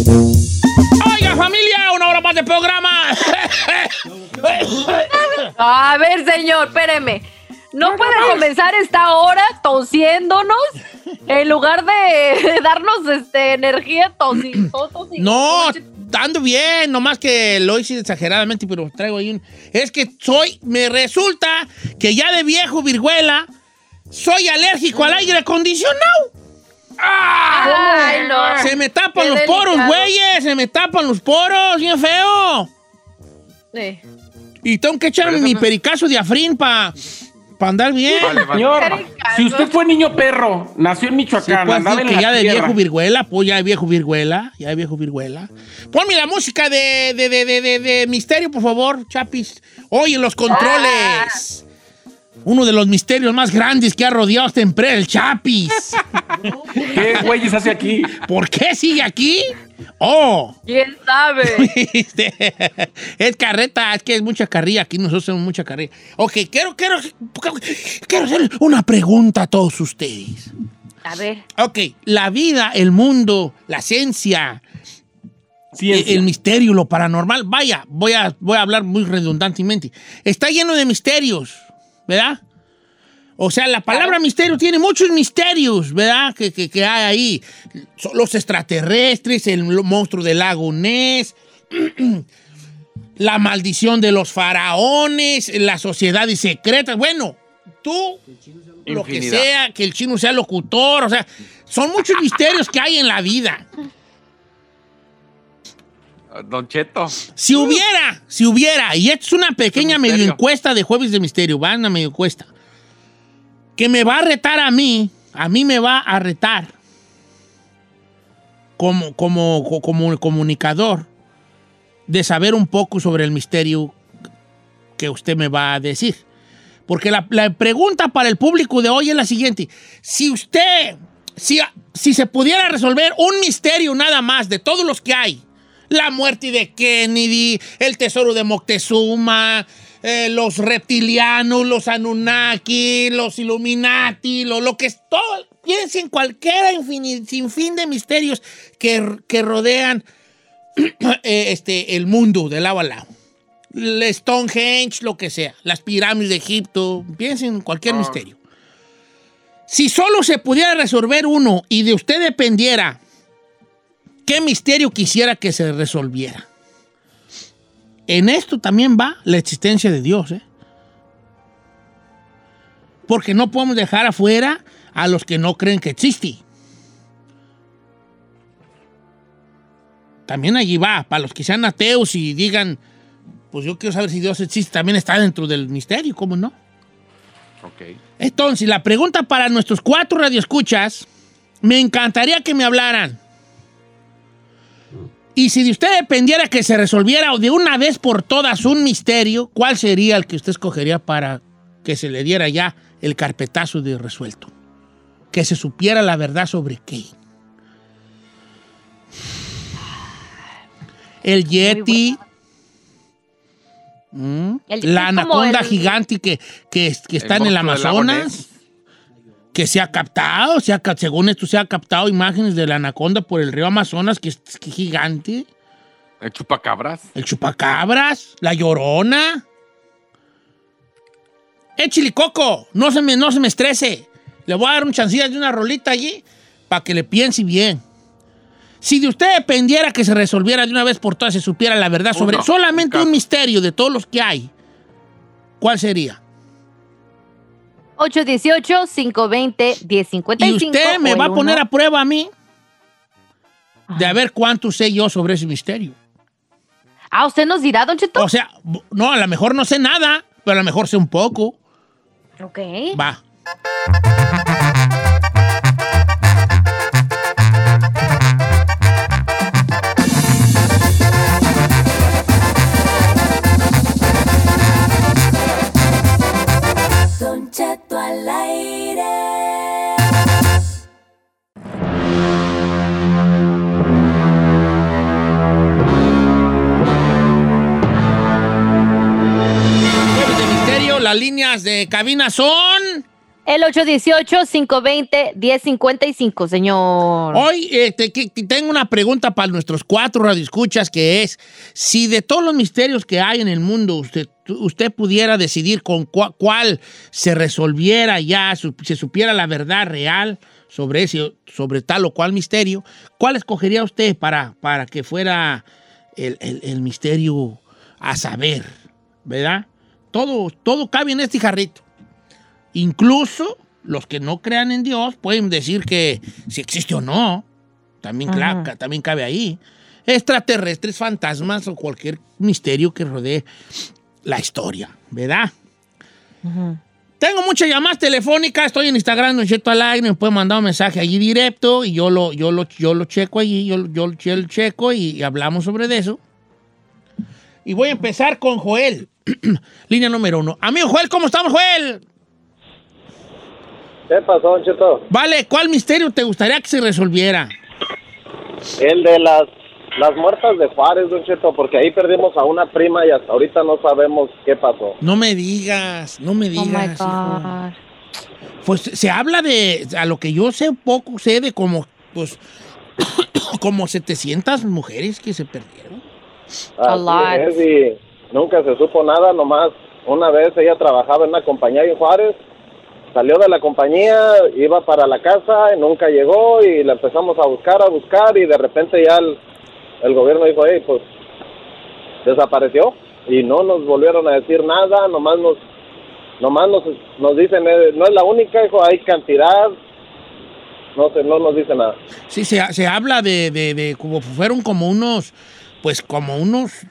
Oiga, familia, una hora más de programa. A ver, señor, espéreme. ¿No puede comenzar esta hora tosiéndonos en lugar de darnos este, energía tosi- to- tosi- No, ando bien, nomás que lo hice exageradamente, pero traigo ahí un... Es que soy, me resulta que ya de viejo virguela soy alérgico al aire acondicionado. Ay, no. Se me tapan Qué los poros, güeyes, se me tapan los poros, bien feo. Sí. Y tengo que eso mi pericazo de afrín para andar bien. Vale, vale. Señor, si usted fue niño perro, nació en Sí, Michoacán, pues, andaba en que la ya de tierra. viejo virguela, pues ya de viejo virguela, ya de viejo virguela. Ponme la música de, de, de, de, de- de misterio, por favor, Chapis. Oye, los controles. Uno de los misterios más grandes que ha rodeado esta empresa, el Chapis. ¿Qué güeyes hace aquí? ¿Por qué sigue aquí? Oh, ¿Quién sabe? es carreta, es que es mucha carrilla. Aquí nosotros hacemos mucha carrilla. Ok, quiero, quiero, quiero hacer una pregunta a todos ustedes. A ver. Ok, la vida, el mundo, la ciencia, Ciencia. el misterio, lo paranormal, vaya, voy a, voy a hablar muy redundantemente. Está lleno de misterios, ¿verdad? O sea, la palabra misterio tiene muchos misterios, ¿verdad? Que, que- que hay ahí. Son Los extraterrestres, el monstruo del lago Ness, la maldición de los faraones, las sociedades secretas. Bueno, tú, lo que sea, que el chino sea locutor, o sea, son muchos misterios que hay en la vida. Don Cheto. Si hubiera, si hubiera, y esto es una pequeña medio encuesta de Jueves de Misterio, va una medio encuesta, que me va a retar a mí, a mí me va a retar como, como, co- como comunicador de saber un poco sobre el misterio que usted me va a decir. Porque la, la pregunta para el público de hoy es la siguiente. Si usted, si, si se pudiera resolver un misterio nada más de todos los que hay, la muerte de Kennedy, el tesoro de Moctezuma, eh, los reptilianos, los Anunnaki, los Illuminati, lo, lo que es todo. Piensen en cualquiera infini- sin fin de misterios que, que rodean eh, este, el mundo de lado a lado. El Stonehenge, lo que sea, las pirámides de Egipto, piensen en cualquier Ah. misterio. Si solo se pudiera resolver uno y de usted dependiera qué misterio quisiera que se resolviera. En esto también va la existencia de Dios, ¿eh? Porque no podemos dejar afuera a los que no creen que existe. También allí va, para los que sean ateos y digan, pues yo quiero saber si Dios existe, también está dentro del misterio, ¿cómo no? Ok. Entonces, la pregunta para nuestros cuatro radioescuchas, me encantaría que me hablaran. Y si de usted dependiera que se resolviera de una vez por todas un misterio, ¿cuál sería el que usted escogería para que se le diera ya el carpetazo de resuelto? Que se supiera la verdad sobre qué. El Yeti. ¿Mm? El la anaconda el- gigante que, que, que está en el Amazonas. Que se ha captado, se ha según esto se ha captado imágenes de la anaconda por el río Amazonas, que es, que gigante, El chupacabras. el chupacabras, la llorona. ¡Eh, chilicoco! No se me, no se me estrese. Le voy a dar un chancillo de una rolita allí para que le piense bien. Si de usted dependiera que se resolviera de una vez por todas, se supiera la verdad sobre Uno, solamente un misterio de todos los que hay, ¿cuál sería? 818-520-1055. Y usted me va a poner a prueba a mí de a ver cuánto sé yo sobre ese misterio. Ah, ¿usted nos dirá, Don Cheto? O sea, no, a lo mejor no sé nada, pero a lo mejor sé un poco. ok. Va. Las líneas de cabina son El 818-520-1055, señor. Hoy este, que- que tengo una pregunta para nuestros cuatro radioescuchas que es, si de todos los misterios que hay en el mundo usted, usted pudiera decidir con cua- cuál se resolviera ya, su- se supiera la verdad real sobre, ese, sobre tal o cual misterio, ¿cuál escogería usted para, para que fuera el, el- el misterio a saber? ¿Verdad? Todo, todo cabe en este jarrito. Incluso los que no crean en Dios pueden decir que si existe o no, también, también cabe ahí. Extraterrestres, fantasmas o cualquier misterio que rodee la historia, ¿verdad? Tengo muchas llamadas telefónicas, estoy en Instagram, Don Cheto al aire, me pueden mandar un mensaje allí directo y yo lo, yo lo, yo lo checo allí, yo, yo, yo lo checo y, y hablamos sobre eso. Y voy a empezar con Joel, línea número uno. Amigo Joel, ¿cómo estamos, Joel? ¿Qué pasó, Don Cheto? Vale, ¿cuál misterio te gustaría que se resolviera? El de las, las muertas de Juárez, Don Cheto, porque ahí perdimos a una prima y hasta ahorita no sabemos qué pasó. No me digas, no me Oh my digas. hijo. God. Pues se habla de, a lo que yo sé un poco, sé de como, pues, como 700 mujeres que se perdieron. A lot. es, y nunca se supo nada, nomás una vez ella trabajaba en una compañía en Juárez, salió de la compañía, iba para la casa, y nunca llegó y la empezamos a buscar, a buscar y de repente ya el, el gobierno dijo, hey, pues desapareció y no nos volvieron a decir nada, nomás nos nomás nos, nos dicen, eh, no es la única, hijo, hay cantidad, no sé, no nos dice nada. Sí, se, se habla de, de, de como fueron como unos, pues como unos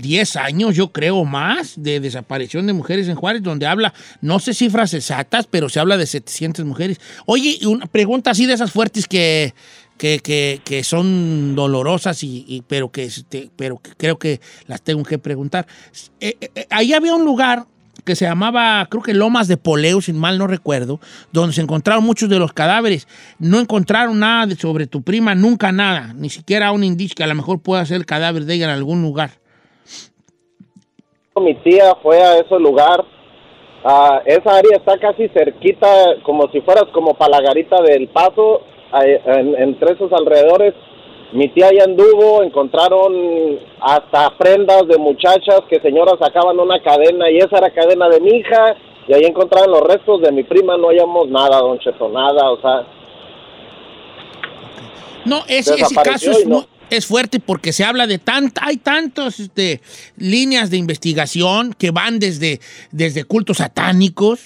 10 años, yo creo, más de desaparición de mujeres en Juárez, donde habla, no sé cifras exactas, pero se habla de 700 mujeres. Oye, una pregunta así de esas fuertes que, que, que, son dolorosas, y, pero, que, este, pero que creo que las tengo que preguntar. Eh, eh, eh, ahí había un lugar que se llamaba, creo que Lomas de Poleo, sin mal no recuerdo, donde se encontraron muchos de los cadáveres. No encontraron nada sobre tu prima, nunca nada, ni siquiera un indicio que a lo mejor pueda ser el cadáver de ella en algún lugar. Mi tía fue a ese lugar. Ah, esa área está casi cerquita, como si fueras como para la garita del paso, en- entre esos alrededores. Mi tía ya anduvo, encontraron hasta prendas de muchachas que señoras sacaban una cadena y esa era cadena de mi hija y ahí encontraron los restos de mi prima, no hallamos nada, don Cheto, nada, o sea, No, ese, ese caso es, no. Es fuerte porque se habla de tanta, hay tantas este, líneas de investigación que van desde, desde cultos satánicos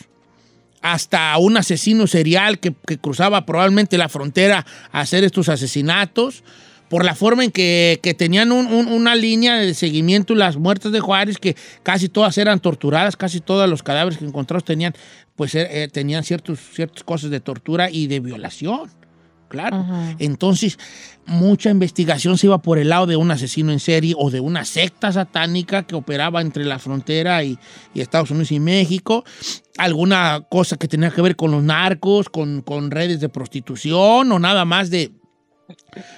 hasta un asesino serial que, que cruzaba probablemente la frontera a hacer estos asesinatos, por la forma en que, que tenían un- un- una línea de seguimiento las muertes de Juárez, que casi todas eran torturadas, casi todos los cadáveres que encontrados tenían, pues, eh, eh, tenían ciertos, ciertas cosas de tortura y de violación. Claro. Entonces, mucha investigación se iba por el lado de un asesino en serie o de una secta satánica que operaba entre la frontera y, y Estados Unidos y México. Alguna cosa que tenía que ver con los narcos, con, con redes de prostitución o nada más de,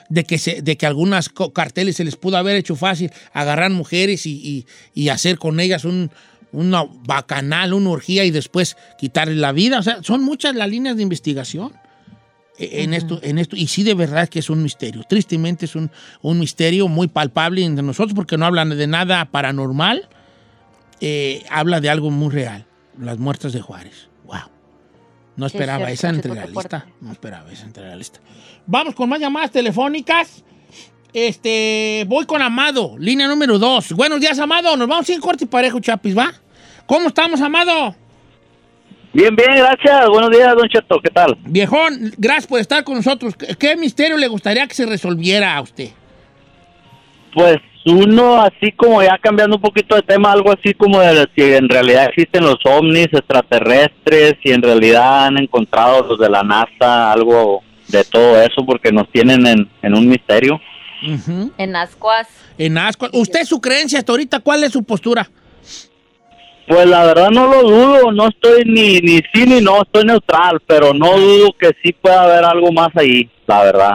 de que, se, de que algunas carteles se les pudo haber hecho fácil agarrar mujeres y, y- y hacer con ellas un, una bacanal, una orgía y después quitarles la vida. O sea, son muchas las líneas de investigación eh, en esto, en esto, y sí de verdad que es un misterio. Tristemente es un, un misterio muy palpable entre nosotros porque no hablan de nada paranormal, eh, habla de algo muy real, las muertes de Juárez. Wow. No esperaba esa entre la fuerte. lista. No esperaba esa entre la lista. Vamos con más llamadas telefónicas. Este, voy con Amado, línea número dos. Buenos días, Amado. Nos vamos sin corte y parejo, Chapis, ¿va? ¿Cómo estamos, Amado? Bien, bien, gracias. Buenos días, Don Cheto. ¿Qué tal? Viejón, gracias por estar con nosotros. ¿Qué, misterio le gustaría que se resolviera a usted? Pues uno, así como ya cambiando un poquito de tema, algo así como de si en realidad existen los ovnis extraterrestres, si en realidad han encontrado los de la NASA, algo de todo eso, porque nos tienen en, en un misterio. En Ascuas. En asco. ¿Usted su creencia hasta ahorita? ¿Cuál es su postura? Pues la verdad no lo dudo, no estoy ni, ni sí ni no, estoy neutral, pero no dudo que sí pueda haber algo más ahí, la verdad.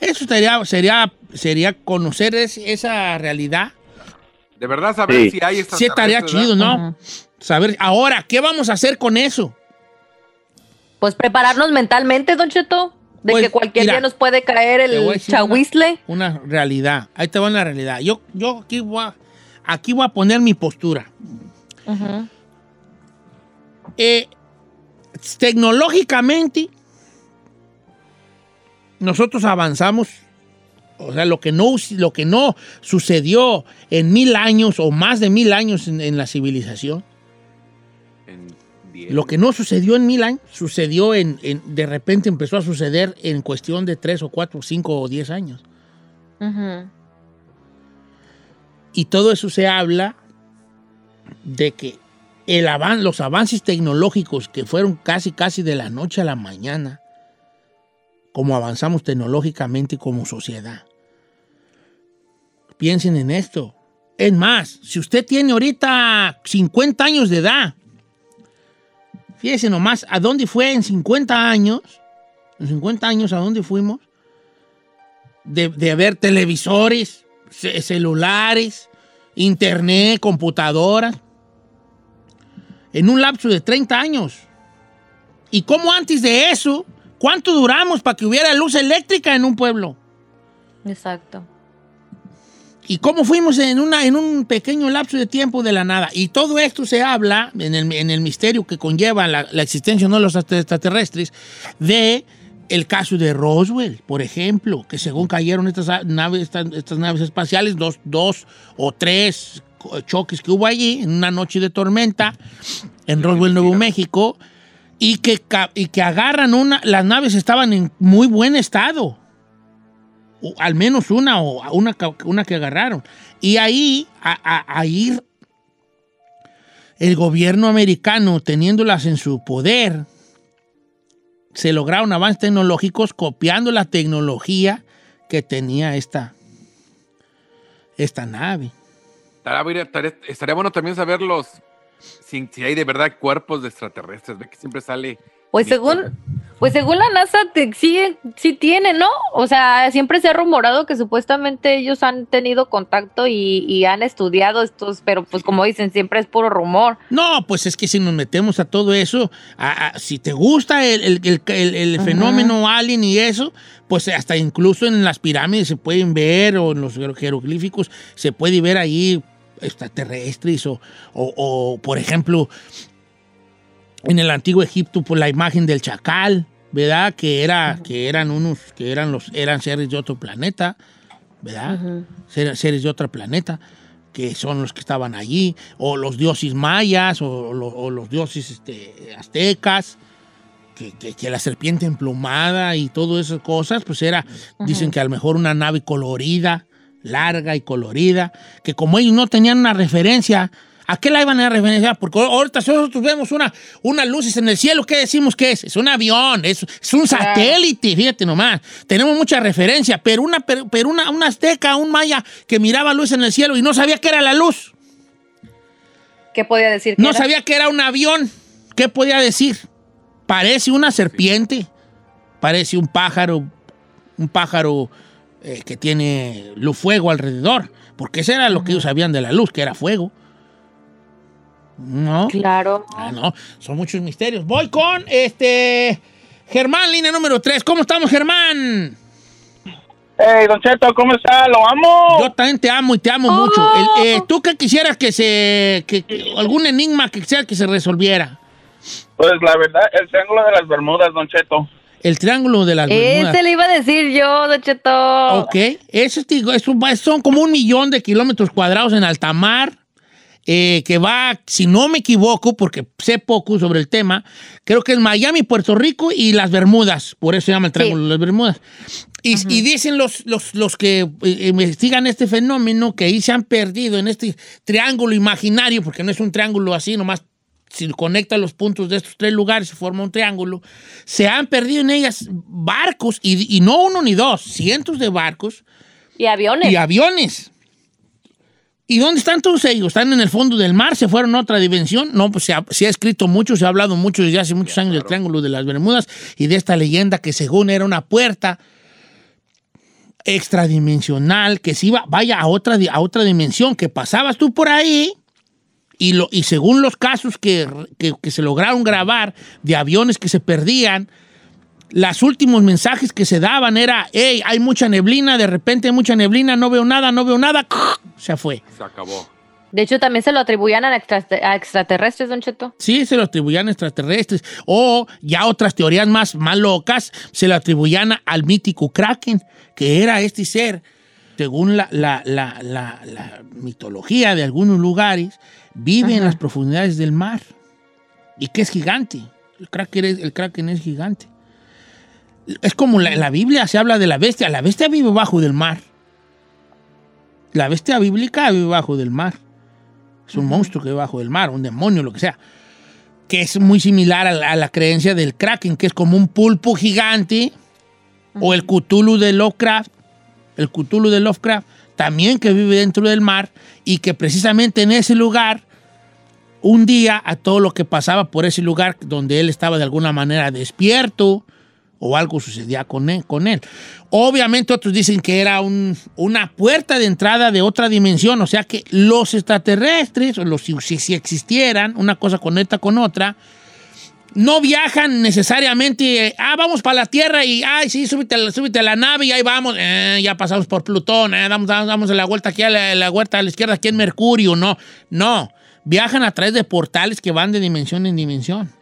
Eso sería, sería, sería conocer es- esa realidad. De verdad, saber Sí. si hay Sí estaría chido. ¿no? Saber, ahora, ¿qué vamos a hacer con eso? Pues prepararnos mentalmente, Don Cheto, de Pues, que cualquier mira, día nos puede caer el una- chahuizle. Una, realidad. Ahí te va una realidad. Yo, yo aquí, voy a, aquí voy a poner mi postura. Eh, tecnológicamente, nosotros avanzamos. O sea, lo que, no, lo que no sucedió en mil años o más de mil años en, en la civilización, lo que no sucedió en mil años, sucedió en, en- de repente empezó a suceder en cuestión de tres o cuatro, cinco o diez años. Ujú. Y todo eso se habla de que el avan- los avances tecnológicos que fueron casi, casi de la noche a la mañana, como avanzamos tecnológicamente como sociedad. Piensen en esto. Es más, si usted tiene ahorita 50 años de edad, fíjese nomás, ¿a dónde fue en 50 años? En 50 años, ¿a dónde fuimos? De, de ver televisores, celulares, internet, computadoras. En un lapso de 30 años. ¿Y cómo antes de eso? ¿Cuánto duramos para que hubiera luz eléctrica en un pueblo? Exacto. ¿Y cómo fuimos en, una, en un pequeño lapso de tiempo de la nada? Y todo esto se habla en el, en el misterio que conlleva la, la existencia no de los extraterrestres de el caso de Roswell, por ejemplo, que según cayeron estas naves, estas, estas naves espaciales, dos, dos o tres choques que hubo allí en una noche de tormenta en Roswell, Nuevo México, y que, y que agarran una, las naves estaban en muy buen estado o al menos una o una, una que agarraron. Y ahí, a, a- ahí el gobierno americano, teniéndolas en su poder, se lograron avances tecnológicos copiando la tecnología que tenía esta, esta nave. Estaría, bueno- también saber los. Si, si hay de verdad cuerpos de extraterrestres. Ve que siempre sale. Pues según, pues según la NASA te, sí, sí tiene, ¿no? O sea, siempre se ha rumorado que supuestamente ellos han tenido contacto y, y han estudiado estos, pero pues como dicen, siempre es puro rumor. No, pues es que si nos metemos a todo eso, a- a- si te gusta el, el- el- el- el Ajá. fenómeno alien y eso, pues hasta incluso en las pirámides se pueden ver o en los jeroglíficos se puede ver ahí extraterrestres o, o- o, por ejemplo, en el antiguo Egipto, por la imagen del chacal, ¿verdad? Que, era, que eran unos, que eran los, eran seres de otro planeta, ¿verdad? Ser- seres de otro planeta, que son los que estaban allí, o los dioses mayas, o, lo- o los dioses este, aztecas, que, que- que la serpiente emplumada y todas esas cosas, pues era, dicen que a lo mejor una nave colorida, larga y colorida, que como ellos no tenían una referencia, ¿a qué la iban a referenciar? Porque ahorita nosotros vemos una, unas luces en el cielo, ¿qué decimos que es? Es un avión, es, es un satélite, fíjate nomás. Tenemos mucha referencia, pero una, pero, una, una azteca, un maya que miraba luz en el cielo y no sabía qué era la luz, ¿Qué podía decir? que no era? sabía que era un avión, ¿qué podía decir? Parece una serpiente, parece un pájaro, un pájaro eh, que tiene luz fuego alrededor, porque eso era lo que ellos sabían de la luz, que era fuego. No. Claro. Ah, no, son muchos misterios. Voy con este Germán, línea número 3. ¿Cómo estamos, Germán? Hey, Don Cheto, ¿cómo está? Lo amo. Yo también te amo y te amo Oh. mucho. El- eh, ¿Tú qué quisieras que se. que- que- algún enigma que quisiera que se resolviera? Pues la verdad, el triángulo de las Bermudas, Don Cheto. El triángulo de las Bermudas. Ese le iba a decir yo, Don Cheto. Ok, eso es, digo, es un- son como un millón de kilómetros cuadrados en alta mar, eh, que va, si no me equivoco, porque sé poco sobre el tema, creo que es Miami, Puerto Rico y las Bermudas, por eso se llama el Triángulo de las Bermudas. Y, y dicen los, los, los que eh, investigan este fenómeno que ahí se han perdido en este triángulo imaginario, porque no es un triángulo así, nomás si conecta los puntos de estos tres lugares se forma un triángulo, se han perdido en ellas barcos, y, y no uno ni dos, cientos de barcos Y aviones. y aviones. ¿Y dónde están todos ellos? ¿Están en el fondo del mar? ¿Se fueron a otra dimensión? No, pues se ha, se ha escrito mucho, se ha hablado mucho desde hace muchos años del Triángulo de las Bermudas y de esta leyenda que según era una puerta extradimensional que se iba, vaya a otra, a otra dimensión, que pasabas tú por ahí Y, lo, y según los casos que, que- que se lograron grabar de aviones que se perdían, los últimos mensajes que se daban era, hey, hay mucha neblina, de repente hay mucha neblina, no veo nada, no veo nada, se fue. Se acabó. De hecho, también se lo atribuían a, extra- a extraterrestres, Don Cheto. Sí, se lo atribuían a extraterrestres. O ya otras teorías más, más locas se lo atribuían al mítico Kraken, que era este ser, según la, la- la- la- la mitología de algunos lugares, vive en las profundidades del mar y que es gigante. El Kraken es, el Kraken es gigante. Es como la- en la Biblia se habla de la bestia. La bestia vive bajo del mar. La bestia bíblica vive bajo del mar. Es un monstruo que vive bajo del mar, un demonio, lo que sea. Que es muy similar a la, a la creencia del Kraken, que es como un pulpo gigante. O el Cthulhu de Lovecraft. El Cthulhu de Lovecraft, también que vive dentro del mar. Y que precisamente en ese lugar, un día, a todo lo que pasaba por ese lugar donde él estaba de alguna manera despierto o algo sucedía con él. Obviamente otros dicen que era un- una puerta de entrada de otra dimensión, o sea que los extraterrestres, o los, si, si- existieran, una cosa conecta con otra, no viajan necesariamente, eh, ah, vamos para la Tierra y, ay, sí, súbete a la, nave y ahí vamos, eh, ya pasamos por Plutón, eh, damos la vuelta aquí a la, la vuelta a la izquierda, aquí en Mercurio, no, no, viajan a través de portales que van de dimensión en dimensión.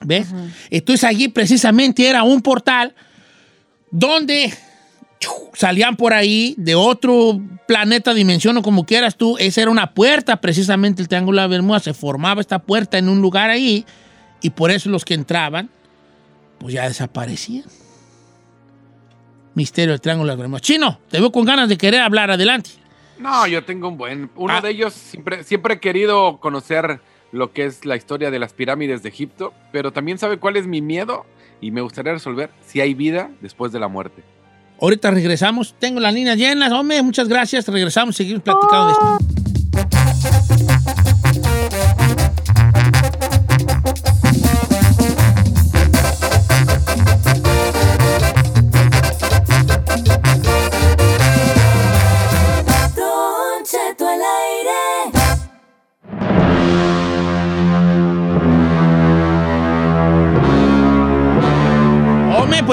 ¿Ves? Entonces allí precisamente era un portal donde salían por ahí de otro planeta, dimensión o como quieras tú. Esa era una puerta, precisamente el Triángulo de las Bermudas. Se formaba esta puerta en un lugar ahí y por eso los que entraban, pues ya desaparecían. Misterio del Triángulo de las Bermudas. Chino, te veo con ganas de querer hablar. Adelante. No, yo tengo un buen. Uno Ah. de ellos siempre, siempre he querido conocer lo que es la historia de las pirámides de Egipto, pero también sabe cuál es mi miedo y me gustaría resolver si hay vida después de la muerte. Ahorita regresamos. Tengo las líneas llenas. Hombre, muchas gracias. Regresamos, seguimos platicando de esto.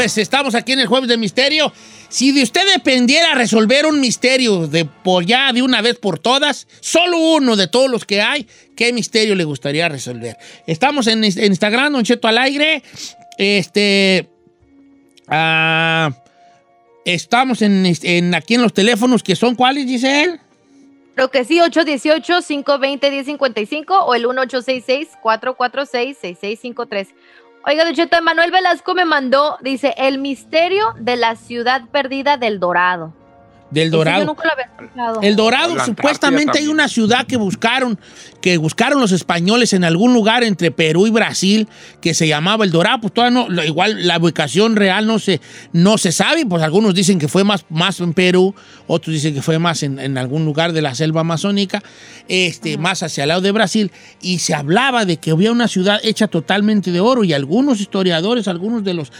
Pues estamos aquí en el Jueves de Misterio. Si de usted dependiera resolver un misterio de por ya de una vez por todas, solo uno de todos los que hay, ¿qué misterio le gustaría resolver? Estamos en, Instagram, Don Cheto al aire. Este. ah, estamos en- aquí en los teléfonos que son cuáles, Giselle. Creo que sí, 818-520-1055 o el 1866-446-6653. Oiga, Don Cheto, Manuel Velasco me mandó, dice, el misterio de la ciudad perdida del Dorado. Del Dorado. Yo nunca lo había escuchado. El Dorado, supuestamente hay una ciudad que buscaron, que buscaron los españoles en algún lugar entre Perú y Brasil, que se llamaba El Dorado. Pues todavía no, igual la ubicación real no se, no se sabe, pues algunos dicen que fue más, más en Perú, otros dicen que fue más en, en algún lugar de la selva amazónica, este, más hacia el lado de Brasil, y se hablaba de que había una ciudad hecha totalmente de oro, y algunos historiadores, algunos de los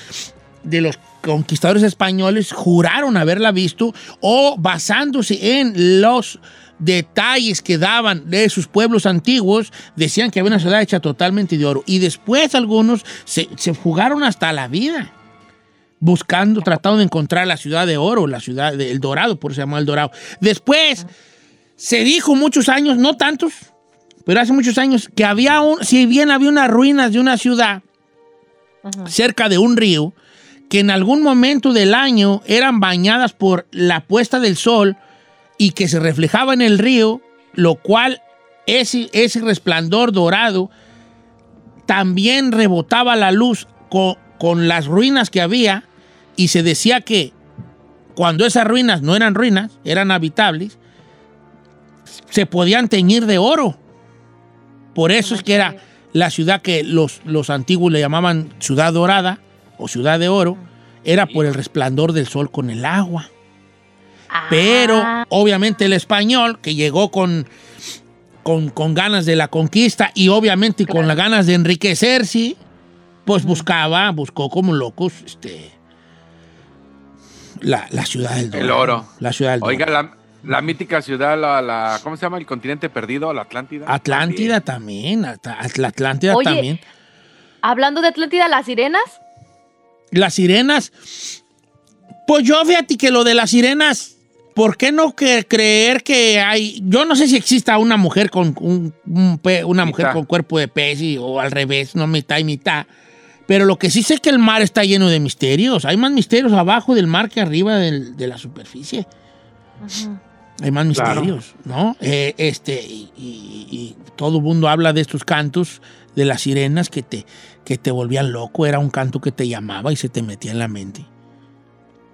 de los conquistadores españoles juraron haberla visto o basándose en los detalles que daban de sus pueblos antiguos, decían que había una ciudad hecha totalmente de oro. Y después algunos se, se jugaron hasta la vida buscando, tratando de encontrar la ciudad de oro, la ciudad del Dorado, por eso se llamó El Dorado. Después se dijo muchos años, no tantos, pero hace muchos años, que había un, si bien había unas ruinas de una ciudad cerca de un río, que en algún momento del año eran bañadas por la puesta del sol y que se reflejaba en el río, lo cual ese, ese resplandor dorado también rebotaba la luz co- con, las ruinas que había y se decía que cuando esas ruinas no eran ruinas, eran habitables, se podían teñir de oro. Por eso es que era la ciudad que los, los antiguos le llamaban ciudad dorada o ciudad de oro, era por el resplandor del sol con el agua. Pero Ah, obviamente el español que llegó con, con, con ganas de la conquista y obviamente con las ganas de enriquecerse, pues buscaba, buscó como locos este, la, la ciudad del El oro. La ciudad del Oiga, la, La mítica ciudad, la, la- ¿cómo se llama? El continente perdido, la Atlántida. Atlántida también, At- la Atlántida Oye. también. Hablando de Atlántida, las sirenas. Las sirenas. Pues yo fíjate que lo de las sirenas, ¿por qué no que- creer que hay? Yo no sé si exista una mujer con un, un pe- una mujer Mitad. con cuerpo de pez y- o al revés, no mitad y mitad. Pero lo que sí sé es que el mar está lleno de misterios. Hay más misterios abajo del mar que arriba del- de la superficie. Hay más Claro. misterios, ¿no? Eh, este, y, y- y todo el mundo habla de estos cantos de las sirenas que te, que te volvían loco. Era un canto que te llamaba y se te metía en la mente.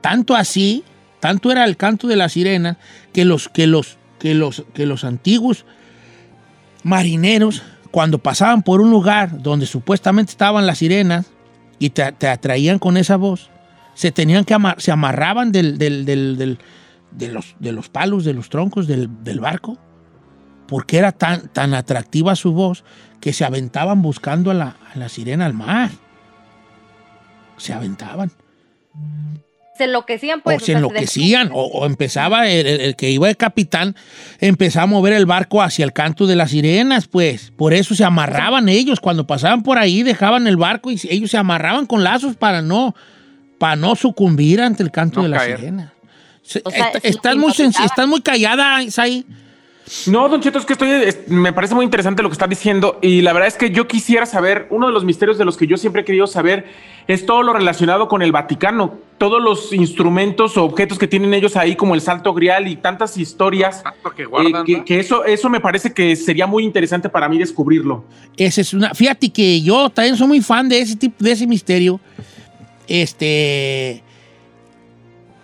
Tanto así, tanto era el canto de las sirenas que los, que los, que los, que los antiguos marineros, cuando pasaban por un lugar donde supuestamente estaban las sirenas y te, te atraían con esa voz, se tenían que amar- se amarraban del, del- del- de, los, de los palos, de los troncos del, del barco, porque era tan, tan atractiva su voz que se aventaban buscando a la, a la sirena al mar. Se aventaban. Se enloquecían, pues. o se enloquecían, o, o empezaba el, el- el que iba de capitán, empezaba a mover el barco hacia el canto de las sirenas, pues. Por eso se amarraban ellos. Cuando pasaban por ahí, dejaban el barco y ellos se amarraban con lazos para no, para no sucumbir ante el canto No de las caer. sirenas. O sea, estás, muy estás muy callada, Isaí. No, Don Cheto, es que estoy, es- me parece muy interesante lo que está diciendo y la verdad es que yo quisiera saber, uno de los misterios de los que yo siempre he querido saber es todo lo relacionado con el Vaticano, todos los instrumentos o objetos que tienen ellos ahí como el Salto Grial y tantas historias, Tanto que eh, guardan, que, ¿no? que eso, eso me parece que sería muy interesante para mí descubrirlo. Esa es una. Fíjate que yo también soy muy fan de ese tipo, de ese misterio. Este.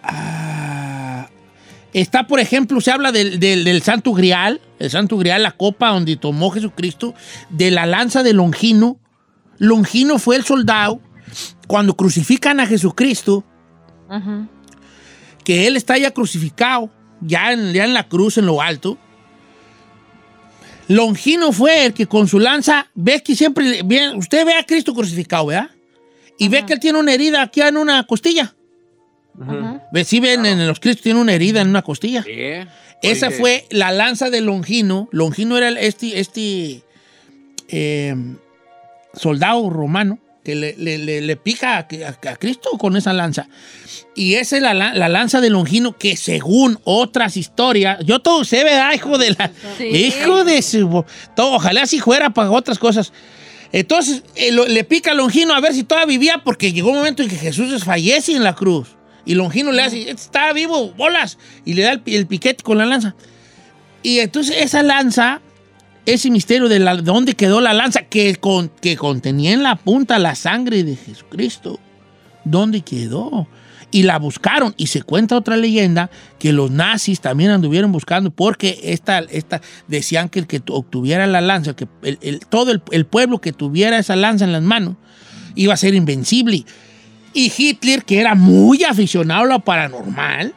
ah, está, por ejemplo, se habla del, del- del Santo Grial, el Santo Grial, la copa donde tomó Jesucristo, de la lanza de Longino. Longino fue el soldado cuando crucifican a Jesucristo, que él está ya crucificado, ya en, ya en la cruz, en lo alto. Longino fue el que con su lanza, ves que siempre, bien, usted ve a Cristo crucificado, ¿verdad? Y ve que él tiene una herida aquí en una costilla. ¿Ves? Si ven en los Cristos tiene una herida en una costilla. Sí. Esa Oye, fue la lanza de Longino. Longino era este, este eh, soldado romano que le, le- le- le pica a, a- a Cristo con esa lanza. Y esa es la, la- la lanza de Longino que según otras historias, yo todo sé, ¿verdad? Hijo de la... Sí. Hijo de su... Todo, ojalá si fuera para otras cosas. Entonces eh, lo- le pica a Longino a ver si todavía vivía porque llegó un momento en que Jesús desfallece en la cruz. Y Longino le hace, está vivo, bolas. Y le da el, pi- el piquete con la lanza. Y entonces esa lanza, ese misterio de, la, de dónde quedó la lanza que, que contenía en la punta la sangre de Jesucristo, ¿dónde quedó? Y la buscaron. Y se cuenta otra leyenda que los nazis también anduvieron buscando porque esta, esta, decían que el que tu- obtuviera la lanza, que todo el pueblo que tuviera esa lanza en las manos, iba a ser invencible. Y Hitler, que era muy aficionado a lo paranormal,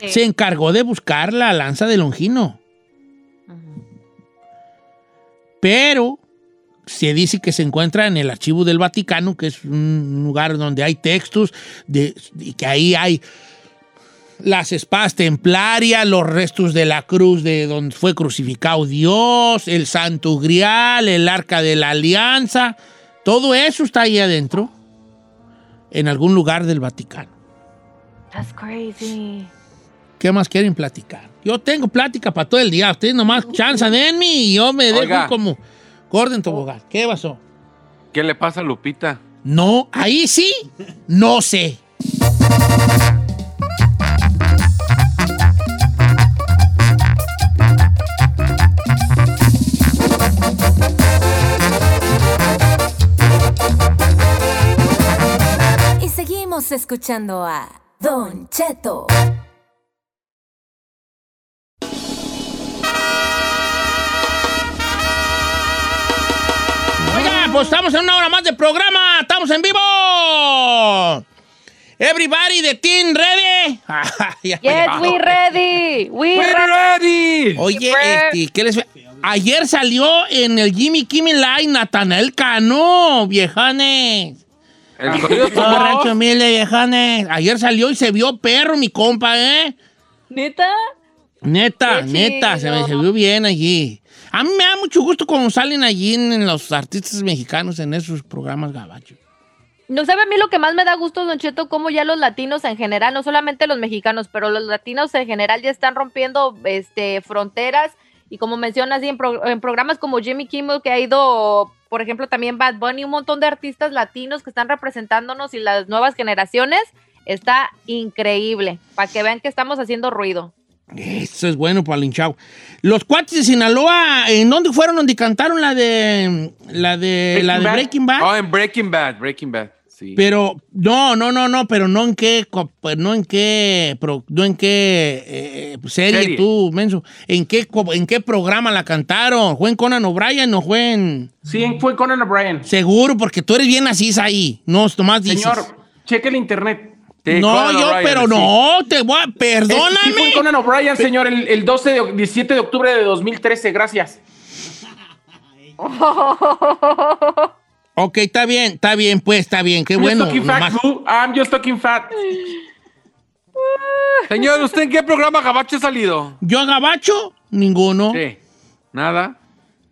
Sí. se encargó de buscar la lanza de Longino. Pero se dice que se encuentra en el archivo del Vaticano, que es un lugar donde hay textos, de, y que ahí hay las espadas templarias, los restos de la cruz de donde fue crucificado Dios, el Santo Grial, el Arca de la Alianza, todo eso está ahí adentro, en algún lugar del Vaticano. That's crazy. ¿Qué más quieren platicar? Yo tengo plática para todo el día. Ustedes nomás chance denme y yo me dejo como Gordon Tobogán. ¿Qué pasó? ¿Qué le pasa a Lupita? No, ahí sí, no sé. Escuchando a Don Cheto. Oiga, pues estamos en una hora más de programa. Estamos en vivo. Everybody the team ready. Yes, we ready. We ¡We're ready. ready! Oye, este, ¿qué les Ayer salió en el Jimmy Kimmel Live Natanael Cano, viejones. El corrido rancho humilde, viejones. Ayer salió y se vio perro, mi compa, ¿eh? ¿Neta? Neta, Qué neta, se me se vio bien allí. A mí me da mucho gusto como salen allí en, en los artistas mexicanos en esos programas gabachos. No sabe a mí lo que más me da gusto, Don Cheto, como ya los latinos en general, no solamente los mexicanos, pero los latinos en general ya están rompiendo este, fronteras y como mencionas, en, pro- en programas como Jimmy Kimmel, que ha ido, por ejemplo, también Bad Bunny, un montón de artistas latinos que están representándonos y las nuevas generaciones, está increíble, para que vean que estamos haciendo ruido. Eso es bueno para el hinchado. Los cuates de Sinaloa, ¿en dónde fueron donde cantaron la de la de la de Bad. Breaking Bad? Oh, en Breaking Bad, Breaking Bad. Sí. Pero no, no, no, no, pero no en qué, pues, no en qué, no en qué eh, serie, Serie. tú, menso. ¿En qué, en qué programa la cantaron? ¿Fue en Conan O'Brien o fue en Sí, fue Conan O'Brien. seguro? Porque tú eres bien así ahí, no nomás dices. Señor, cheque el internet. Sí, no, Conan yo, pero sí. no, te voy a, Es- Sí, perdóname. fue Conan O'Brien, señor, el, el 12 de, 17 de octubre de 2013, gracias. Ok, está bien, está bien, pues, está bien, qué I'm bueno. just talking fat. I'm just talking fat. Señor, ¿usted en qué programa gabacho ha salido? ¿Yo a Gabacho? Ninguno. Sí. Nada.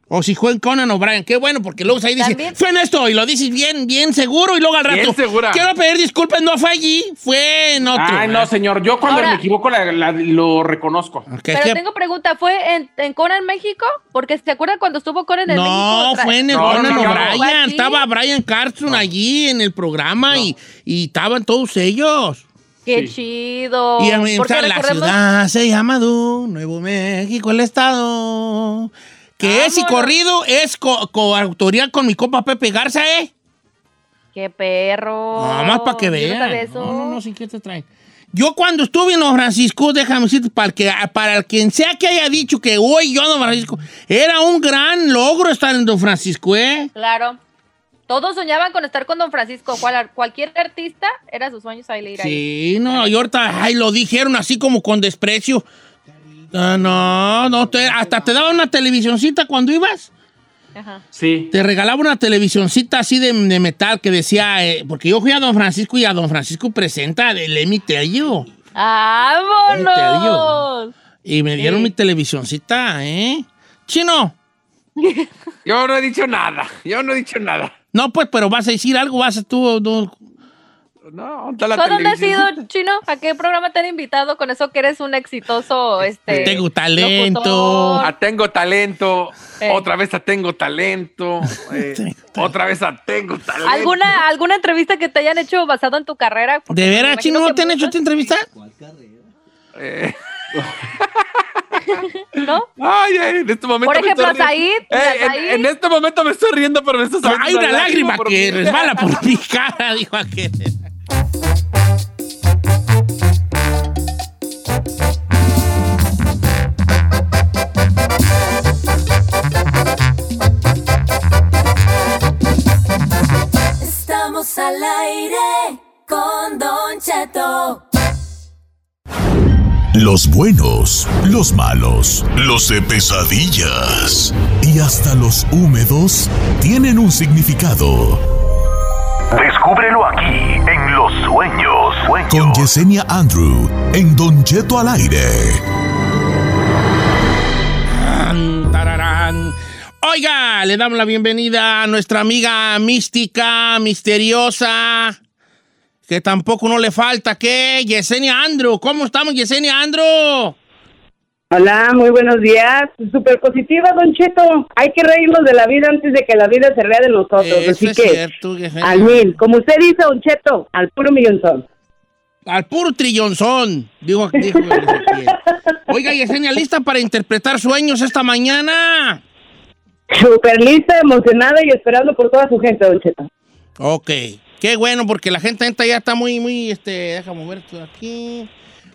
O si fue en Conan O'Brien, qué bueno, porque luego ahí dice, fue en esto, y lo dices bien, bien seguro, y luego al rato. Bien segura. Quiero pedir disculpas, no fue allí, fue en otro. Ay, no, señor, yo cuando Ahora- me equivoco la- la- lo reconozco. Pero ¿qué? tengo pregunta, ¿fue en, en Conan México? Porque ¿se acuerdan cuando estuvo Conan en México? No, fue en el No, Conan no, no. O'Brien. Estaba Brian Carson allí en el programa y, y estaban todos ellos. Qué Sí. chido. y la recordemos- ciudad se llama Du, Nuevo México, el estado. Que es y Vámonos. corrido, es co- coautoría con mi compa Pepe Garza, ¿eh? Qué perro. Nada más para que vean. No, no, no, sí que te traen. Yo cuando estuve en Don Francisco, déjame decirte, para, que, para quien sea que haya dicho que hoy yo Don Francisco, era un gran logro estar en Don Francisco, ¿eh? Claro. Todos soñaban con estar con Don Francisco. Cual- cualquier artista era su sueño salir ahí. Sí, no, y ahorita, ay, lo dijeron así como con desprecio. Ah, no, no, te- hasta te daban una televisioncita cuando ibas. Ajá. Sí. Te regalaba una televisioncita así de, de metal que decía, eh, porque yo fui a Don Francisco y a Don Francisco presenta el Emi Tello. ¡Vámonos! Y me dieron Sí. mi televisioncita, ¿eh? Chino. Yo no he dicho nada. Yo no he dicho nada. No, pues, pero vas a decir algo, vas a tú. tú- No, ¿dónde está la ¿Tú dónde has ido, Chino? ¿A qué programa te han invitado con eso que eres un exitoso este, Tengo talento. locutor? Tengo talento. Eh. Otra vez a tengo talento. eh, Tengo talento. otra vez a tengo talento. ¿Alguna, ¿Alguna entrevista que te hayan hecho basado en tu carrera? Porque ¿De me veras, Chino, no te han hecho esta entrevista? Eh, ¿No? ay, ay, en este momento Por me ejemplo, estoy riendo. Said, Eh, en- en, este momento me estoy riendo, pero me saliendo Hay una lágrima que resbala por mi cara, dijo aquel. Los buenos, los malos, los de pesadillas y hasta los húmedos tienen un significado. Descúbrelo aquí en Los Sueños. Sueños. Con Yesenia Andrew en Don Cheto al aire. Tararán. Oiga, le damos la bienvenida a nuestra amiga mística, misteriosa, que tampoco no le falta, ¿qué? Yesenia Andrew. ¿Cómo estamos, Yesenia Andrew? Hola, muy buenos días. Súper positiva, Don Cheto. Hay que reírnos de la vida antes de que la vida se ría de nosotros. Eso Así es que, cierto, al mil. Como usted dice, Don Cheto, al puro millonzón. Al puro trillonzón, dijo, dijo. Oiga, Yesenia, ¿lista para interpretar sueños esta mañana? Súper lista, emocionada y esperando por toda su gente, Don Cheto. Ok, qué bueno, porque la gente ya está muy, muy, este, déjame ver esto de aquí,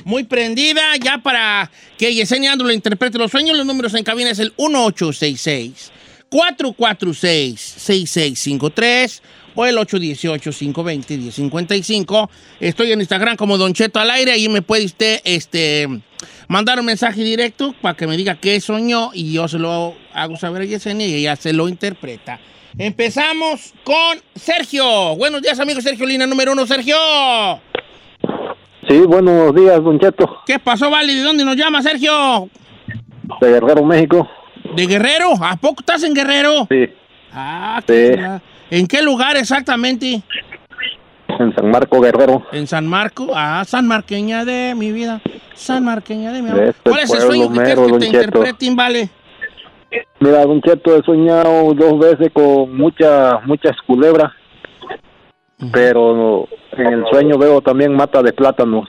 muy prendida ya para que Yesenia Andrew le interprete los sueños. Los números en cabina es el 1866-446-6653 o el 818-520-1055. Estoy en Instagram como Don Cheto al aire, ahí me puede usted, este, mandar un mensaje directo para que me diga qué soñó y yo se lo hago saber a Yesenia y ella se lo interpreta. Empezamos con Sergio. Buenos días, amigo Sergio Lina, número uno, Sergio. Sí, buenos días, Don Cheto, ¿Qué pasó, Vale? ¿De dónde nos llama, Sergio? de Guerrero, México. ¿De Guerrero? ¿A poco estás en Guerrero? Sí, Ah, qué Sí. ¿En qué lugar exactamente? en San Marco, Guerrero. En San Marco. Ah, San Marqueña de mi vida. San Marqueña de mi amor. este ¿Cuál es el sueño que quieres que te interpreten, Vale? Mira, Don Cheto, he soñado dos veces con muchas, muchas culebras, pero en el sueño veo también mata de plátanos.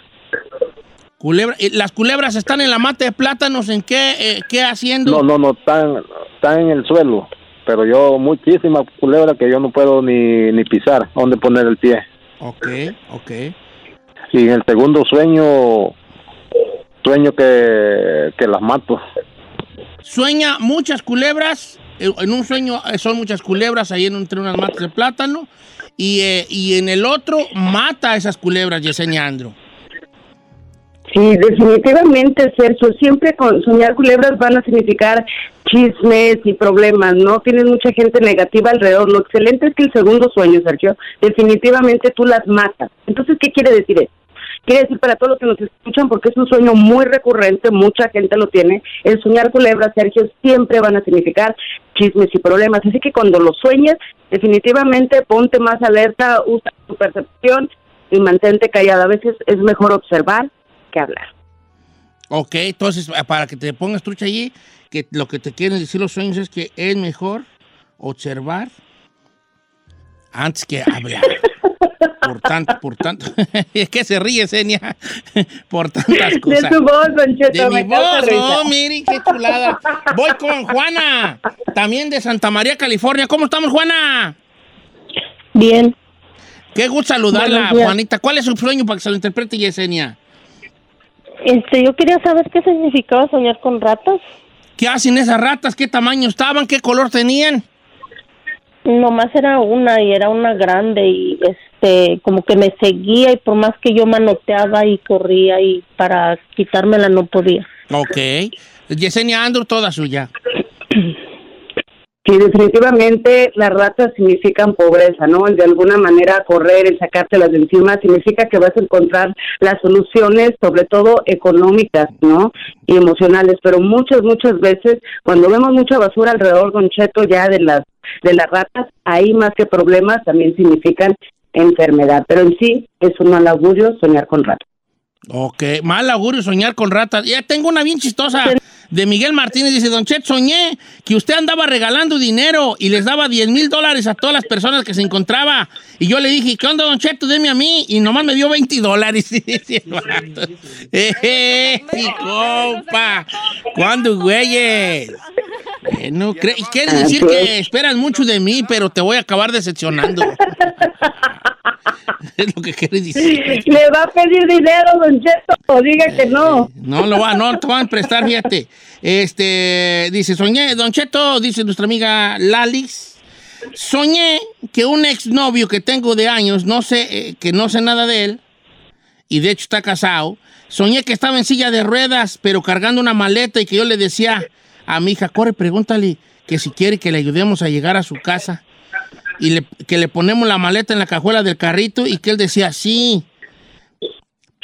Culebra, ¿y ¿Las culebras están en la mata de plátanos? ¿En qué, eh, qué haciendo? No, no, no, están, están en el suelo, pero yo muchísimas culebras que yo no puedo ni, ni pisar, dónde poner el pie. Ok, ok. Y en el segundo sueño, sueño que, que las mato. Sueña muchas culebras. eh, En un sueño eh, son muchas culebras ahí en- entre unas matas de plátano. Y, eh, y en el otro mata a esas culebras, Yesenia Andro. Sí, definitivamente, Sergio. Siempre con soñar culebras van a significar chismes y problemas, ¿no? Tienes mucha gente negativa alrededor. Lo excelente es que el segundo sueño, Sergio, definitivamente tú las matas. Entonces, ¿qué quiere decir eso? Quiere decir para todos los que nos escuchan, porque es un sueño muy recurrente, mucha gente lo tiene, el soñar culebras, Sergio, siempre van a significar chismes y problemas. Así que cuando lo sueñes, definitivamente ponte más alerta, usa tu percepción y mantente callada. A veces es mejor observar que hablar. Ok, entonces eh, para que te pongas trucha allí, que lo que te quieren decir los sueños es que es mejor observar antes que hablar. Por tanto, por tanto, es que se ríe, Senia, por tantas De cosas. tu voz, Don Cheto, De mi voz, risa. oh, mire, qué chulada. Voy con Juana, también de Santa María, California. ¿Cómo estamos, Juana? Bien. Qué gusto saludarla. Juanita. ¿Cuál es su sueño para que se lo interprete Yesenia? Este, yo quería saber qué significaba soñar con ratas. ¿Qué hacen esas ratas? ¿Qué tamaño estaban? ¿Qué color tenían? Nomás era una y era una grande y este, como que me seguía y por más que yo manoteaba y corría y para quitármela no podía. Ok. Yesenia Andrew, toda suya. Sí, definitivamente las ratas significan pobreza, ¿no? El de alguna manera correr, el sacártelas de encima, significa que vas a encontrar las soluciones, sobre todo económicas, ¿no? Y emocionales, pero muchas, muchas veces, cuando vemos mucha basura alrededor, Don Cheto, ya de las, de las ratas, ahí más que problemas también significan enfermedad, pero en sí es un mal augurio soñar con ratas. Ok, mal augurio soñar con ratas. Ya tengo una bien chistosa de Miguel Martínez. Dice, Don Chet, soñé que usted andaba regalando dinero y les daba 10 mil dólares a todas las personas que se encontraba. Y yo le dije, ¿qué onda, Don Cheto? Deme a mí. Y nomás me dio 20 dólares. Eh, compa. ¿Cuándo, güeyes? Bueno, cre- quiere decir que esperas mucho de mí, pero te voy a acabar decepcionando. es lo que quiere decir. Le va a pedir dinero, Don Cheto, diga que no. No, lo va, no te van a prestar, fíjate. Este, dice, soñé, Don Cheto, dice nuestra amiga Lalix, soñé que un exnovio que tengo de años, no sé, eh, que no sé nada de él, y de hecho está casado, soñé que estaba en silla de ruedas, pero cargando una maleta y que yo le decía a mi hija, corre, pregúntale que si quiere que le ayudemos a llegar a su casa. Y le- que le ponemos la maleta en la cajuela del carrito y que él decía, sí.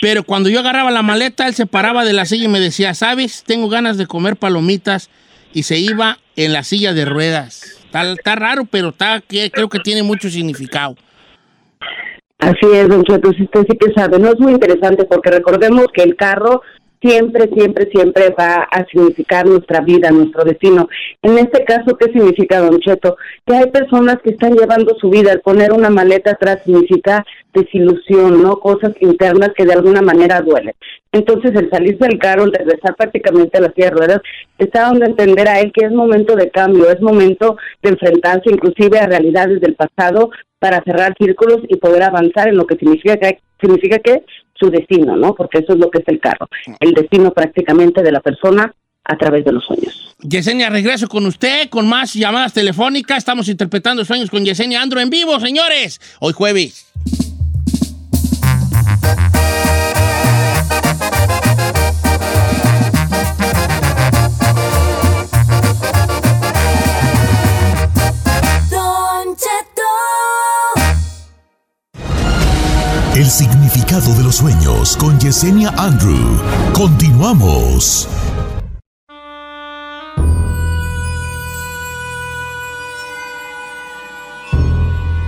Pero cuando yo agarraba la maleta, él se paraba de la silla y me decía, ¿sabes? Tengo ganas de comer palomitas. Y se iba en la silla de ruedas. Está, está raro, pero está, que- creo que tiene mucho significado. Así es, don usted sí que sabe, no es muy interesante porque recordemos que el carro siempre, siempre, siempre va a significar nuestra vida, nuestro destino. En este caso, ¿qué significa, don Cheto? Que hay personas que están llevando su vida, el poner una maleta atrás significa desilusión, ¿no? Cosas internas que de alguna manera duelen. Entonces, el salir del carro, el regresar prácticamente a las silla de ruedas, está dando a entender a él que es momento de cambio, es momento de enfrentarse inclusive a realidades del pasado para cerrar círculos y poder avanzar en lo que significa que significa que su destino, ¿no? Porque eso es lo que es el carro, el destino prácticamente de la persona a través de los sueños. Yesenia, regreso con usted con más llamadas telefónicas. Estamos interpretando sueños con Yesenia Andro en vivo, señores. Hoy jueves. El significado de los sueños con Yesenia Andrew. Continuamos.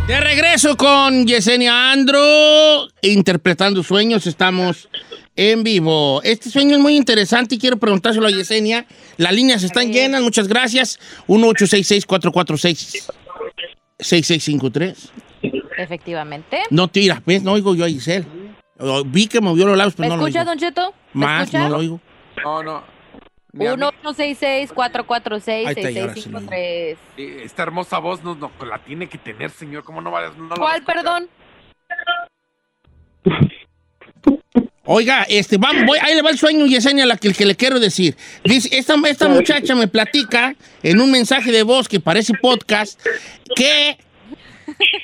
De regreso con Yesenia Andro, interpretando sueños, estamos en vivo. Este sueño es muy interesante y quiero preguntárselo a Yesenia. Las líneas están llenas, muchas gracias. 1-866-446-6653. Efectivamente. No tira, ¿ves? No oigo yo a Giselle. Vi que movió los labios, ¿Me pero no lo escucha, oigo. Don Cheto? ¿Me Más, escucha? no lo oigo. No, no. 1-866-446-6653. Eh, Esta hermosa voz no, no, la tiene que tener, señor. ¿Cómo no va, no la va a ¿Cuál, perdón? Oiga, este, vamos, voy, ahí le va el sueño, Yesenia, la que, el que le quiero decir. Dice, esta, esta muchacha me platica en un mensaje de voz que parece podcast que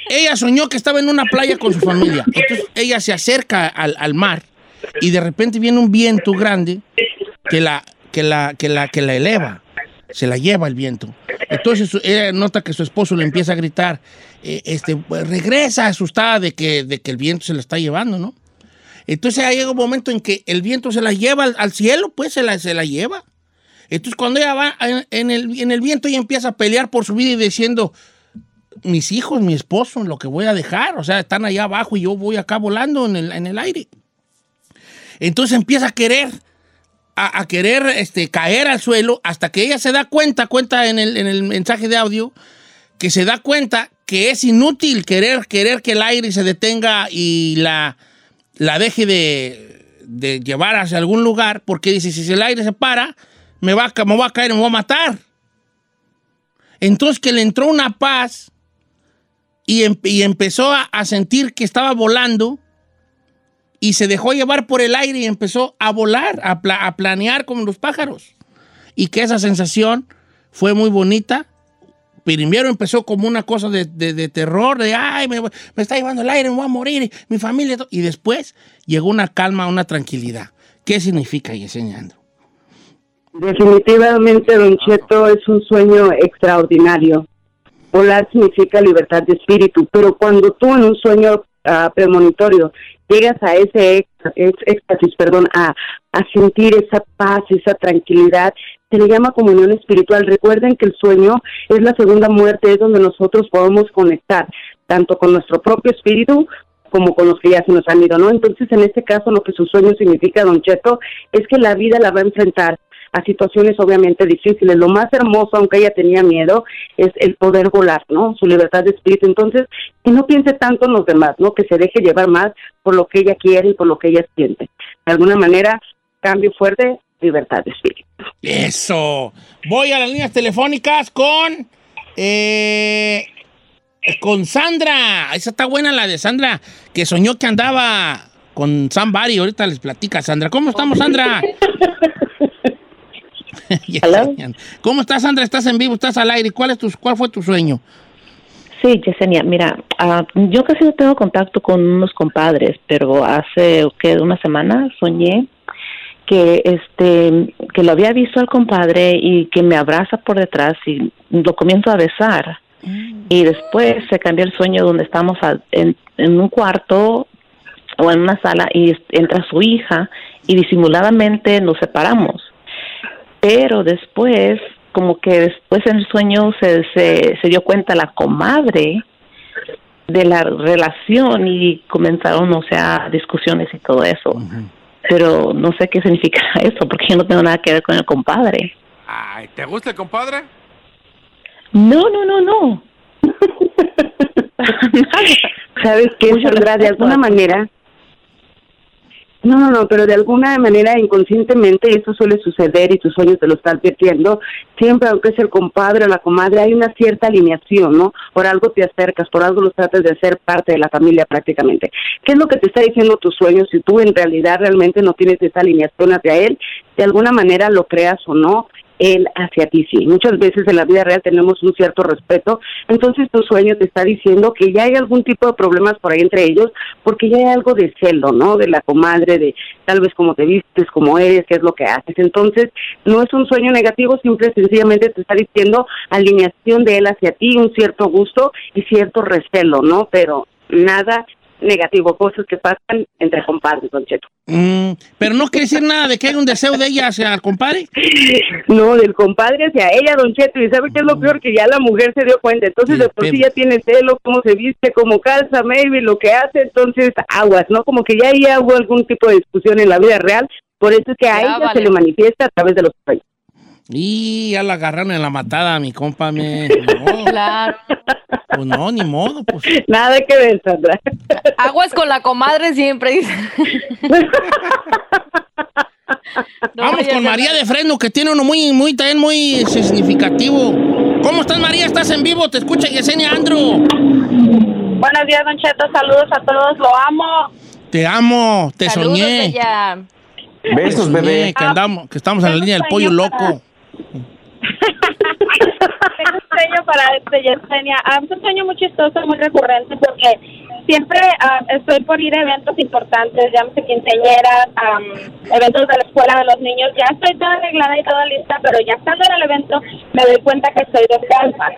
ella soñó que estaba en una playa con su familia. Entonces ella se acerca al, al mar y de repente viene un viento grande que la, que la, que la, que la eleva. Se la lleva el viento. Entonces ella nota que su esposo le empieza a gritar, eh, este, pues, regresa asustada de que, de que el viento se la está llevando, ¿no? Entonces llega un momento en que el viento se la lleva al, al cielo, pues se la, se la lleva. Entonces cuando ella va en, en el, en el viento ella empieza a pelear por su vida y diciendo, mis hijos, mi esposo, lo que voy a dejar, o sea, están allá abajo y yo voy acá volando en el, en el aire. Entonces empieza a querer, a, querer este, caer al suelo hasta que ella se da cuenta, cuenta en el, en el mensaje de audio, que se da cuenta que es inútil querer, querer que el aire se detenga y la, la deje de, de llevar hacia algún lugar, porque dice, si el aire se para, me va, me voy a caer me voy a matar. Entonces que le entró una paz y, em- y empezó a, sentir que estaba volando y se dejó llevar por el aire y empezó a volar, a, pla- a planear como los pájaros. Y que esa sensación fue muy bonita. Primero empezó como una cosa de, de- terror, de, ay, me, me está llevando el aire, me voy a morir, mi familia. to-". Y después llegó una calma, una tranquilidad. ¿Qué significa Yesenia? Definitivamente, Don Cheto, es un sueño extraordinario. Volar significa libertad de espíritu, pero cuando tú en un sueño ah, premonitorio llegas a ese éxtasis, perdón, a, a sentir esa paz, esa tranquilidad, se le llama comunión espiritual. Recuerden que el sueño es la segunda muerte, es donde nosotros podemos conectar tanto con nuestro propio espíritu como con los que ya se nos han ido, ¿no? Entonces, en este caso, lo que su sueño significa, Don Cheto, es que la vida la va a enfrentar a situaciones obviamente difíciles. Lo más hermoso, aunque ella tenía miedo, es el poder volar, ¿no? Su libertad de espíritu. Entonces, que no piense tanto en los demás, ¿no? Que se deje llevar más por lo que ella quiere y por lo que ella siente. De alguna manera, cambio fuerte, libertad de espíritu. Eso. Voy a las líneas telefónicas con. eh, con Sandra. Esa está buena la de Sandra, que soñó que andaba con Somebody. Ahorita les platica, Sandra. ¿Cómo estamos, Sandra? ¿Cómo estás, Sandra? ¿Estás en vivo? ¿Estás al aire? ¿Cuál, es tu, cuál fue tu sueño? Sí, Yesenia, mira, ah, yo casi no tengo contacto con unos compadres, pero hace que una semana soñé que este que lo había visto al compadre y que me abraza por detrás y lo comienzo a besar y después se cambió el sueño donde estamos a- en, en un cuarto o en una sala y entra su hija y disimuladamente nos separamos pero después como que después en el sueño se, se, se dio cuenta la comadre de la relación y comenzaron, o sea, discusiones y todo eso. Pero no sé qué significa eso, porque yo no tengo nada que ver con el compadre. Ay, ¿te gusta el compadre? No, no, no, no. ¿Sabes qué, Mucho Sandra? De alguna manera... No, no, no, pero de alguna manera inconscientemente eso suele suceder y tus sueños te lo están advirtiendo. Siempre, aunque es el compadre o la comadre, hay una cierta alineación, ¿no? Por algo te acercas, por algo los tratas de hacer parte de la familia prácticamente. ¿Qué es lo que te está diciendo tus sueños? Si tú en realidad realmente no tienes esa alineación hacia él, de alguna manera lo creas o no, él hacia ti sí. Muchas veces en la vida real tenemos un cierto respeto, entonces tu sueño te está diciendo que ya hay algún tipo de problemas por ahí entre ellos, porque ya hay algo de celo, ¿no? De la comadre, de tal vez cómo te vistes, cómo eres, qué es lo que haces. Entonces, no es un sueño negativo, simple y sencillamente te está diciendo alineación de él hacia ti, un cierto gusto y cierto recelo, ¿no? Pero nada negativo, cosas que pasan entre compadres, Don Cheto. Mm, pero no quiere decir nada de que hay un deseo de ella hacia el compadre. No, del compadre hacia ella, Don Cheto, y ¿sabe qué es lo peor? Que ya la mujer se dio cuenta, entonces de por sí ya tiene celo, cómo se viste, cómo calza, maybe, lo que hace, entonces aguas, ¿no? Como que ya ahí hubo algún tipo de discusión en la vida real, por eso es que a Ya, ella vale. se le manifiesta a través de los sueños. Y ya la agarraron en la matada, mi compa. Me. No, Claro. pues no, ni modo. Pues. Nada que ver, Sandra. Aguas con la comadre siempre. No Vamos con María de Fresno, que tiene uno muy, muy, también muy significativo. ¿Cómo estás, María? ¿Estás en vivo? Te escucha Yesenia Andro. Buenos días, Don Cheto. Saludos a todos. Lo amo. Te amo, te Saludos, soñé. Te soñé, Que, andamos, que estamos en la línea del pollo loco. Tengo un sueño para este, Yesenia. Ah, es un sueño muy chistoso, muy recurrente, porque siempre ah, estoy por ir a eventos importantes, llámese quinceañeras, am, eventos de la escuela de los niños. Ya estoy toda arreglada y toda lista, pero ya estando en el evento me doy cuenta que estoy descalza.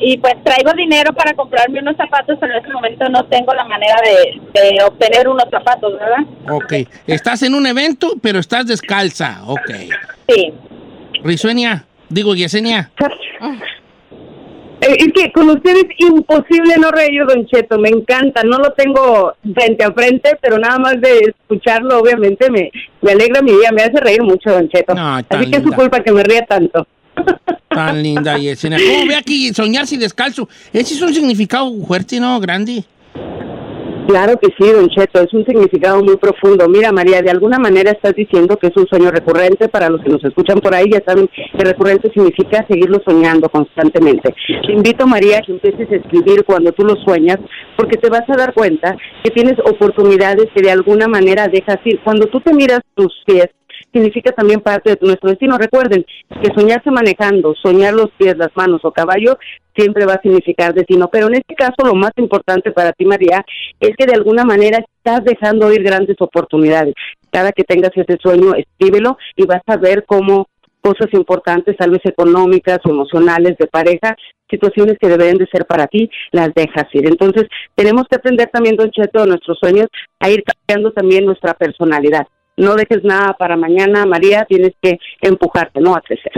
Y pues traigo dinero para comprarme unos zapatos, pero en este momento no tengo la manera de, de obtener unos zapatos, ¿verdad? Ok. Estás en un evento, pero estás descalza. Ok. Sí. Risueña, digo Yesenia. Eh, Es que con ustedes es imposible no reír, Don Cheto, me encanta, no lo tengo frente a frente, pero nada más de escucharlo, obviamente, me, me alegra mi día, me hace reír mucho, Don Cheto. Tan Así que es su culpa que me ría tanto. Tan linda Yesenia. ¿Cómo ve aquí soñar sin descalzo? Ese es un significado fuerte, ¿no? Grande. Claro que sí, Don Cheto, es un significado muy profundo. Mira, María, de alguna manera estás diciendo que es un sueño recurrente. Para los que nos escuchan por ahí, ya saben que recurrente significa seguirlo soñando constantemente. Te invito, María, a que empieces a escribir cuando tú lo sueñas, porque te vas a dar cuenta que tienes oportunidades que de alguna manera dejas ir. Cuando tú te miras tus pies, significa también parte de nuestro destino. Recuerden que soñarse manejando, soñar los pies, las manos o caballo, siempre va a significar destino. Pero en este caso, lo más importante para ti, María, es que de alguna manera estás dejando ir grandes oportunidades. Cada que tengas ese sueño, escríbelo y vas a ver cómo cosas importantes, tal vez económicas o emocionales de pareja, situaciones que deben de ser para ti, las dejas ir. Entonces, tenemos que aprender también, Don Cheto, de nuestros sueños, a ir cambiando también nuestra personalidad. No dejes nada para mañana, María, tienes que empujarte, ¿no? A crecer.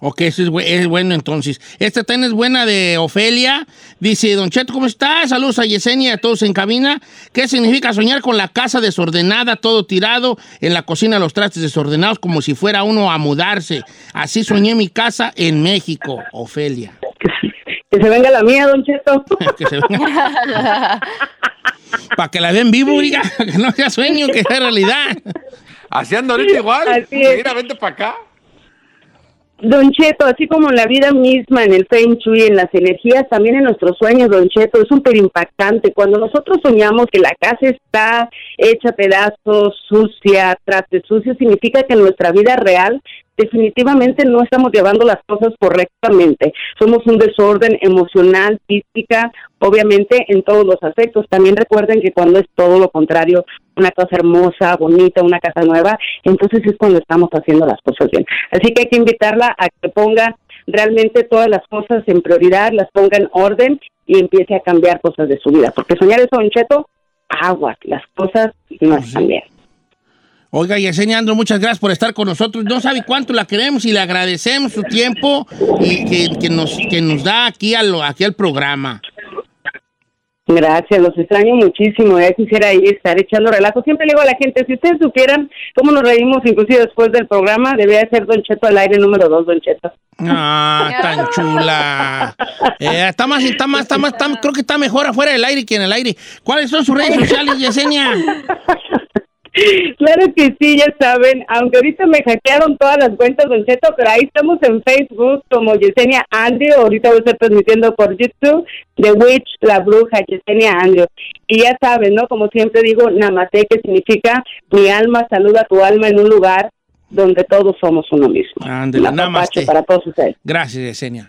Ok, eso es, es bueno entonces. Esta también es buena de Ofelia. Dice, Don Cheto, ¿cómo estás? Saludos a Yesenia y a todos en cabina. ¿Qué significa soñar con la casa desordenada, todo tirado, en la cocina los trastes desordenados, como si fuera uno a mudarse? Así soñé mi casa en México, Ofelia. Que se venga la mía, Don Cheto. que se venga. Para que la vean vivo, diga, que no sea sueño, que sea realidad. Así anda ahorita igual. Así es. Mira, vente para acá. Don Cheto, así como en la vida misma, en el Feng Shui, en las energías, también en nuestros sueños, Don Cheto, es súper impactante. Cuando nosotros soñamos que la casa está hecha pedazos, sucia, traste sucio, significa que en nuestra vida real definitivamente no estamos llevando las cosas correctamente. Somos un desorden emocional, física, obviamente en todos los aspectos. También recuerden que cuando es todo lo contrario, una casa hermosa, bonita, una casa nueva, entonces es cuando estamos haciendo las cosas bien. Así que hay que invitarla a que ponga realmente todas las cosas en prioridad, las ponga en orden y empiece a cambiar cosas de su vida. Porque soñar es Don Cheto, agua, las cosas no están bien. Oiga, Yesenia Andro, muchas gracias por estar con nosotros. No sabe cuánto la queremos y le agradecemos su tiempo y que, que nos, que nos da aquí, a lo- aquí al programa. Gracias, los extraño muchísimo. Ya quisiera ir, estar echando relajo. Siempre le digo a la gente, si ustedes supieran cómo nos reímos, inclusive después del programa, debería ser Don Cheto al aire número dos, Don Cheto. Ah, tan chula. Eh, está más, está más, está más, está- creo que está mejor afuera del aire que en el aire. ¿Cuáles son sus redes sociales, Yesenia? Claro que sí, ya saben, aunque ahorita me hackearon todas las cuentas, Don Cheto, pero ahí estamos en Facebook como Yesenia Andrew, ahorita voy a estar transmitiendo por YouTube, The Witch, la bruja, Yesenia Andrew. Y ya saben, ¿no? Como siempre digo, Namaste, que significa mi alma saluda a tu alma en un lugar donde todos somos uno mismo. Ándale, namaste. para todos ustedes. Gracias, Yesenia.